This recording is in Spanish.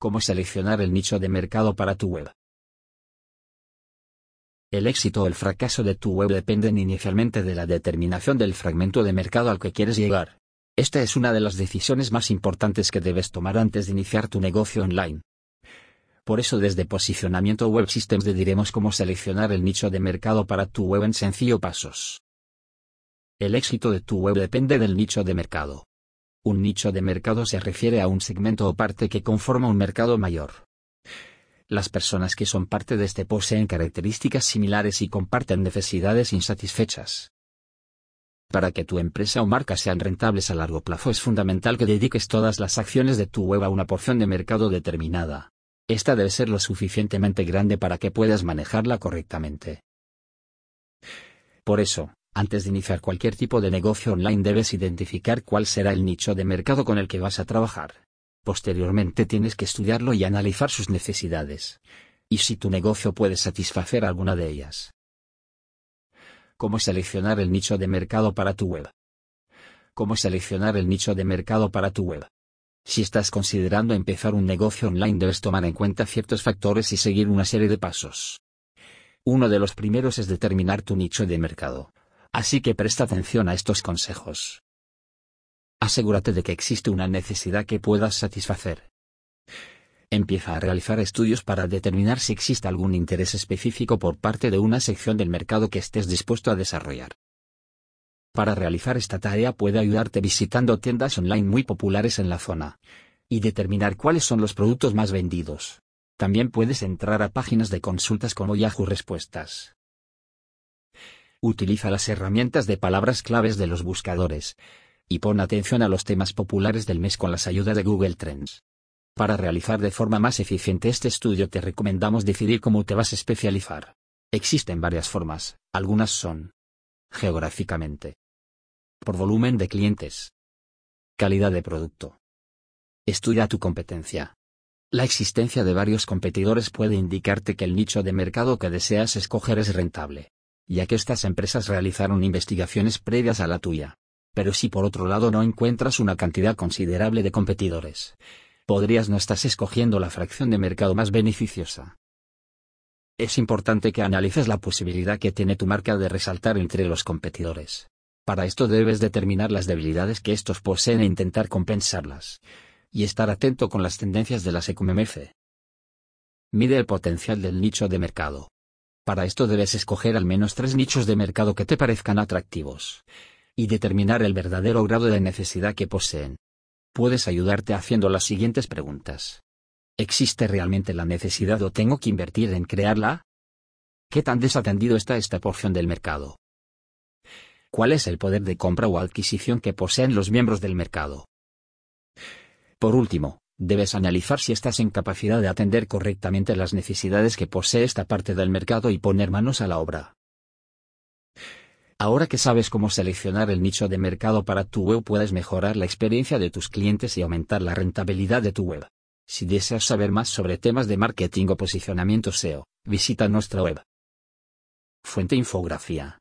Cómo seleccionar el nicho de mercado para tu web. El éxito o el fracaso de tu web dependen inicialmente de la determinación del fragmento de mercado al que quieres llegar. Esta es una de las decisiones más importantes que debes tomar antes de iniciar tu negocio online. Por eso desde Posicionamiento Web Systems te diremos cómo seleccionar el nicho de mercado para tu web en sencillo pasos. El éxito de tu web depende del nicho de mercado. Un nicho de mercado se refiere a un segmento o parte que conforma un mercado mayor. Las personas que son parte de este poseen características similares y comparten necesidades insatisfechas. Para que tu empresa o marca sean rentables a largo plazo es fundamental que dediques todas las acciones de tu web a una porción de mercado determinada. Esta debe ser lo suficientemente grande para que puedas manejarla correctamente. Por eso, antes de iniciar cualquier tipo de negocio online debes identificar cuál será el nicho de mercado con el que vas a trabajar. Posteriormente tienes que estudiarlo y analizar sus necesidades. Y si tu negocio puede satisfacer alguna de ellas. Cómo seleccionar el nicho de mercado para tu web. Cómo seleccionar el nicho de mercado para tu web. Si estás considerando empezar un negocio online debes tomar en cuenta ciertos factores y seguir una serie de pasos. Uno de los primeros es determinar tu nicho de mercado. Así que presta atención a estos consejos. Asegúrate de que existe una necesidad que puedas satisfacer. Empieza a realizar estudios para determinar si existe algún interés específico por parte de una sección del mercado que estés dispuesto a desarrollar. Para realizar esta tarea puede ayudarte visitando tiendas online muy populares en la zona y determinar cuáles son los productos más vendidos. También puedes entrar a páginas de consultas como Yahoo Respuestas. Utiliza las herramientas de palabras claves de los buscadores y pon atención a los temas populares del mes con las ayudas de Google Trends. Para realizar de forma más eficiente este estudio te recomendamos decidir cómo te vas a especializar. Existen varias formas, algunas son geográficamente, por volumen de clientes, calidad de producto. Estudia tu competencia. La existencia de varios competidores puede indicarte que el nicho de mercado que deseas escoger es rentable, ya que estas empresas realizaron investigaciones previas a la tuya. Pero si por otro lado no encuentras una cantidad considerable de competidores, podrías no estás escogiendo la fracción de mercado más beneficiosa. Es importante que analices la posibilidad que tiene tu marca de resaltar entre los competidores. Para esto debes determinar las debilidades que estos poseen e intentar compensarlas. Y estar atento con las tendencias de la SECUMMF. Mide el potencial del nicho de mercado. Para esto debes escoger al menos tres nichos de mercado que te parezcan atractivos. Y determinar el verdadero grado de necesidad que poseen puedes ayudarte haciendo las siguientes preguntas. ¿Existe realmente la necesidad o tengo que invertir en crearla? ¿Qué tan desatendido está esta porción del mercado? ¿Cuál es el poder de compra o adquisición que poseen los miembros del mercado? Por último, debes analizar si estás en capacidad de atender correctamente las necesidades que posee esta parte del mercado y poner manos a la obra. Ahora que sabes cómo seleccionar el nicho de mercado para tu web puedes mejorar la experiencia de tus clientes y aumentar la rentabilidad de tu web. Si deseas saber más sobre temas de marketing o posicionamiento SEO, visita nuestra web. Fuente Infografía